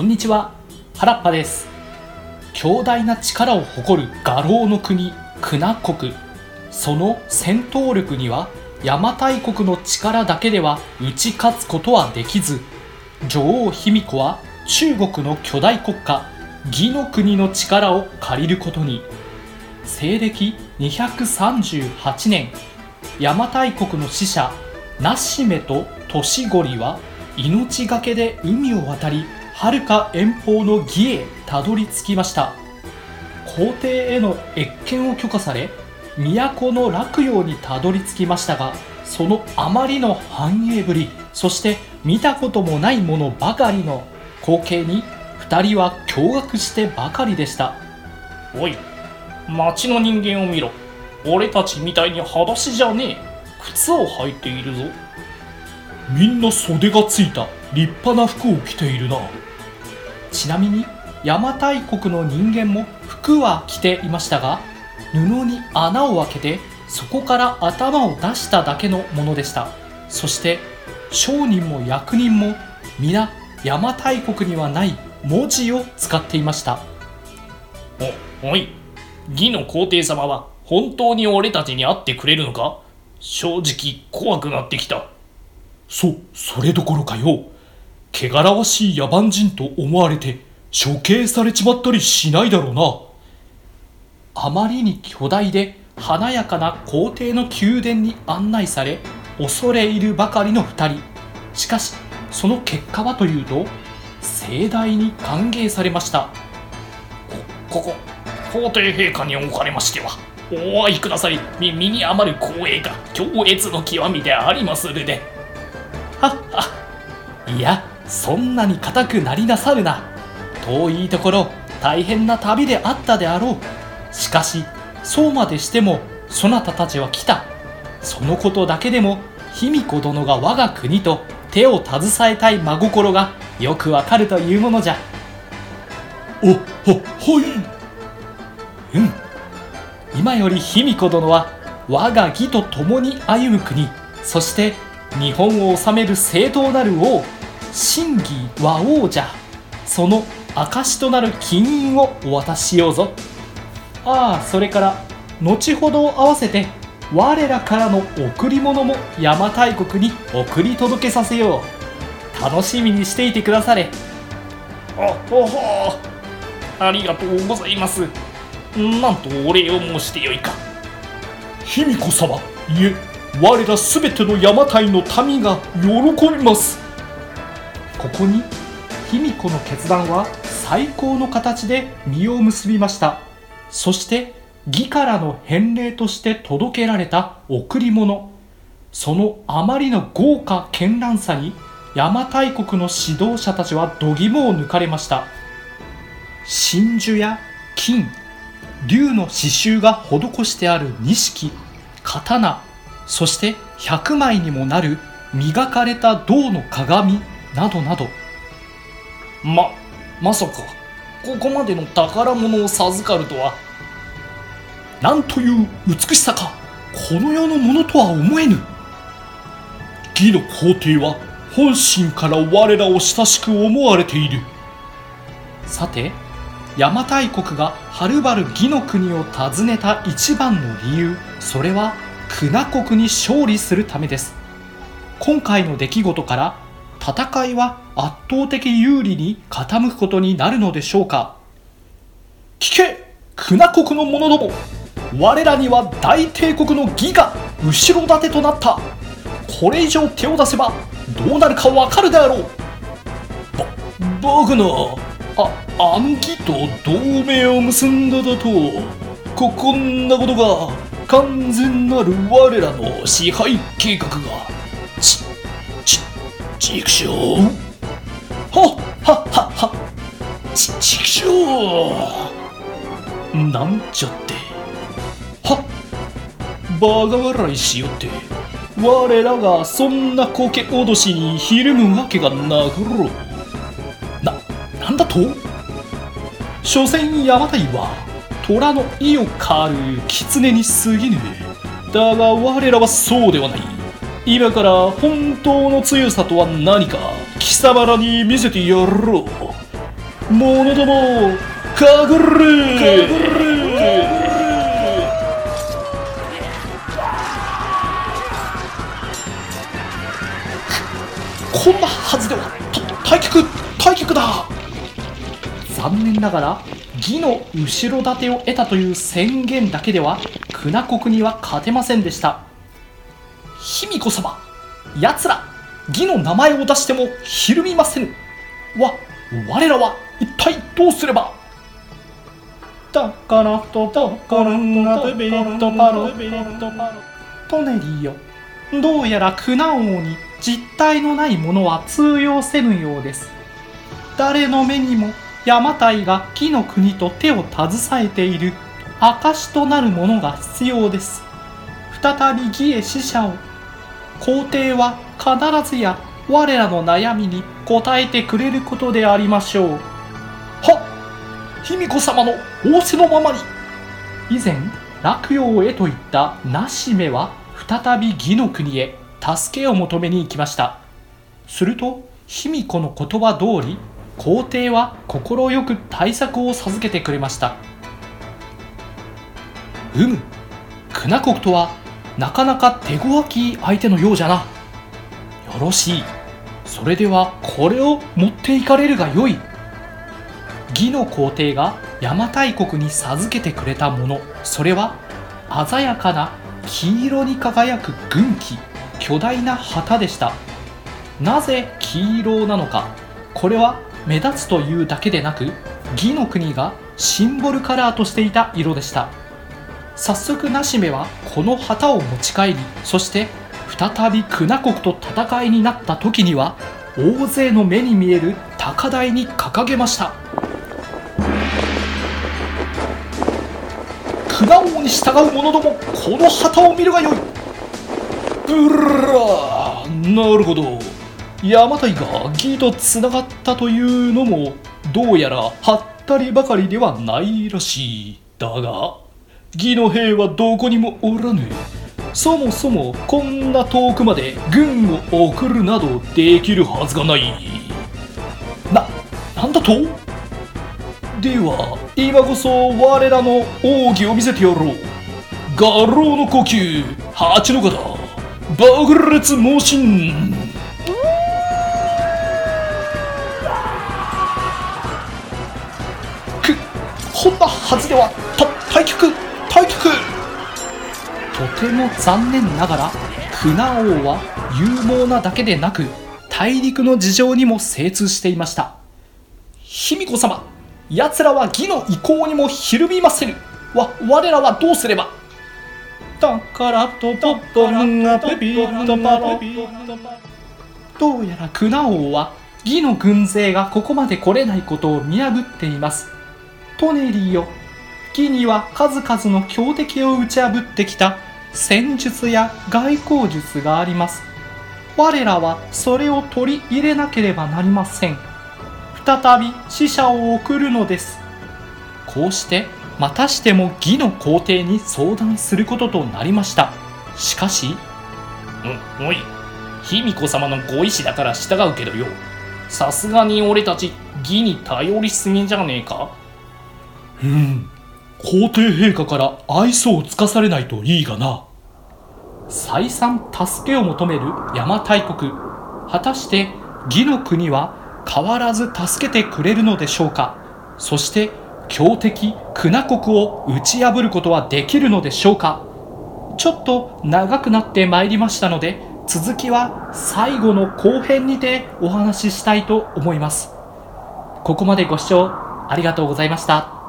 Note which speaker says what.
Speaker 1: こんにちは。原っぱです。強大な力を誇る画廊の国クナ国。その戦闘力には邪馬台国の力だけでは打ち勝つことはできず女王卑弥呼は中国の巨大国家義の国の力を借りることに。西暦238年邪馬台国の使者ナシメと年ゴリは命がけで海を渡り遥か遠方の義へたどり着きました。皇帝への謁見を許可され都の洛陽にたどり着きましたがそのあまりの繁栄ぶりそして見たこともないものばかりの光景に2人は驚愕してばかりでした。
Speaker 2: おい町の人間を見ろ。俺たちみたいに裸足じゃねえ。靴を履いているぞ。
Speaker 3: みんな袖がついた。立派な服を着ているな
Speaker 1: ちなみに邪馬台国の人間も服は着ていましたが布に穴を開けてそこから頭を出しただけのものでした。そして商人も役人も皆邪馬台国にはない文字を使っていました。
Speaker 2: おおい義の皇帝様は本当に俺たちに会ってくれるのか？正直怖くなってきた。
Speaker 3: そそれどころかよ汚らわしい野蛮人と思われて処刑されちまったりしないだろうな。
Speaker 1: あまりに巨大で華やかな皇帝の宮殿に案内され恐れ入るばかりの2人。しかしその結果はというと盛大に歓迎されました。
Speaker 2: ここ皇帝陛下におかれましてはお会いください身に余る光栄が強烈の極みでありまするで。
Speaker 1: はっはいやそんなに固くなりなさるな。遠いところ大変な旅であったであろう。しかしそうまでしてもそなたたちは来た。そのことだけでも卑弥呼殿が我が国と手を携えたい真心がよくわかるというものじゃ。
Speaker 3: おははい。
Speaker 1: うん。今より卑弥呼殿は我が義と共に歩む国。そして日本を治める正当なる王真偽和王じゃその証となる金印をお渡ししようぞ。ああそれから後ほど合わせて我らからの贈り物も邪馬台国に送り届けさせよう。楽しみにしていてくだされ。
Speaker 2: あおほ。ありがとうございます。なんとお礼を申してよいか。
Speaker 3: 卑弥呼様。いえ我らすべての邪馬台の民が喜びます。
Speaker 1: ここに卑弥呼の決断は最高の形で実を結びました。そして義からの返礼として届けられた贈り物。そのあまりの豪華絢爛さに邪馬台国の指導者たちは度肝を抜かれました。真珠や金竜の刺繍が施してある錦刀そして100枚にもなる磨かれた銅の鏡。などなど。
Speaker 2: ままさかここまでの宝物を授かるとは。
Speaker 3: なんという美しさかこの世のものとは思えぬ。義の皇帝は本心から我らを親しく思われている。
Speaker 1: さて邪馬台国がはるばる義の国を訪ねた一番の理由それはクナ国に勝利するためです。今回の出来事から戦いは圧倒的有利に傾くことになるのでしょうか？
Speaker 3: 聞け！クナ国の者ども。我らには大帝国の義が後ろ盾となった。これ以上手を出せばどうなるかわかるであろう。ば僕のああの義と同盟を結んだだとここんなことが完全なる我らの支配計画がちくしょうはははは。ちちくしょうなんちゃって。は。バカ笑いしよって。我らがそんなコケ脅しにひるむわけがなかろ。うななんだと？所詮邪馬台は虎の意を狩る狐に過ぎぬ。だが我らはそうではない。今から本当の強さとは何か貴様らに見せてやろう。者どもかぐれこんなはずではた退却退却だ。
Speaker 1: 残念ながら義の後ろ盾を得たという宣言だけではクナ国には勝てませんでした。
Speaker 3: 卑弥呼様。奴ら義の名前を出してもひるみませぬ。わ我らは一体どうすれば。
Speaker 1: だからとだからとビリッとパロビリッとパロ。トネリーよ。どうやらクナ王に実体のないものは通用せぬようです。誰の目にも邪馬台が義の国と手を携えている証となるものが必要です。再び義へ死者を皇帝は必ずや我らの悩みに答えてくれることでありましょう。
Speaker 3: は卑弥呼様の仰せのままに。
Speaker 1: 以前落葉へと言ったナシメは再び義の国へ助けを求めに行きました。すると卑弥呼の言葉通り皇帝は快く対策を授けてくれました。うむクナ国とはなかなか手強き相手のようじゃな。よろしい。それではこれを持っていかれるがよい。義の皇帝が邪馬台国に授けてくれたもの。それは鮮やかな黄色に輝く軍旗。巨大な旗でした。なぜ黄色なのか。これは目立つというだけでなく義の国がシンボルカラーとしていた色でした。早速ナシメはこの旗を持ち帰りそして再びクナ国と戦いになった時には大勢の目に見える高台に掲げました。
Speaker 3: クナ王に従う者どもこの旗を見るがよい。うらなるほど。邪馬台が義とつながったというのもどうやらはったりばかりではないらしい。だが義の兵はどこにもおらぬ。そもそもこんな遠くまで軍を送るなどできるはずがない。ななんだと？では今こそ我らの奥義を見せてやろう。画廊の呼吸八の方爆裂猛進くこんなはずではた退却退却
Speaker 1: とても残念ながらクナ王は勇猛なだけでなく大陸の事情にも精通していました。
Speaker 3: 卑弥呼様奴らは義の意向にもひるみませぬ。わ我らはどうすれば？
Speaker 1: だからとポットンがピピッとパロどうやらクナ王は義の軍勢がここまで来れないことを見破っています。トネリーよ義には数々の強敵を打ち破ってきた戦術や外交術があります。我らはそれを取り入れなければなりません。再び死者を送るのです。こうしてまたしても義の皇帝に相談することとなりました。しかし
Speaker 2: うんおい。卑弥呼様のご意志だから従うけどよ。さすがに俺たち義に頼りすぎじゃねえか？
Speaker 3: うん。皇帝陛下から愛想をつかされないといいがな
Speaker 1: 再三助けを求める邪馬台国。果たして義の国は変わらず助けてくれるのでしょうか？そして強敵クナ国を打ち破ることはできるのでしょうか？ちょっと長くなってまいりましたので続きは最後の後編にてお話ししたいと思います。ここまでご視聴ありがとうございました。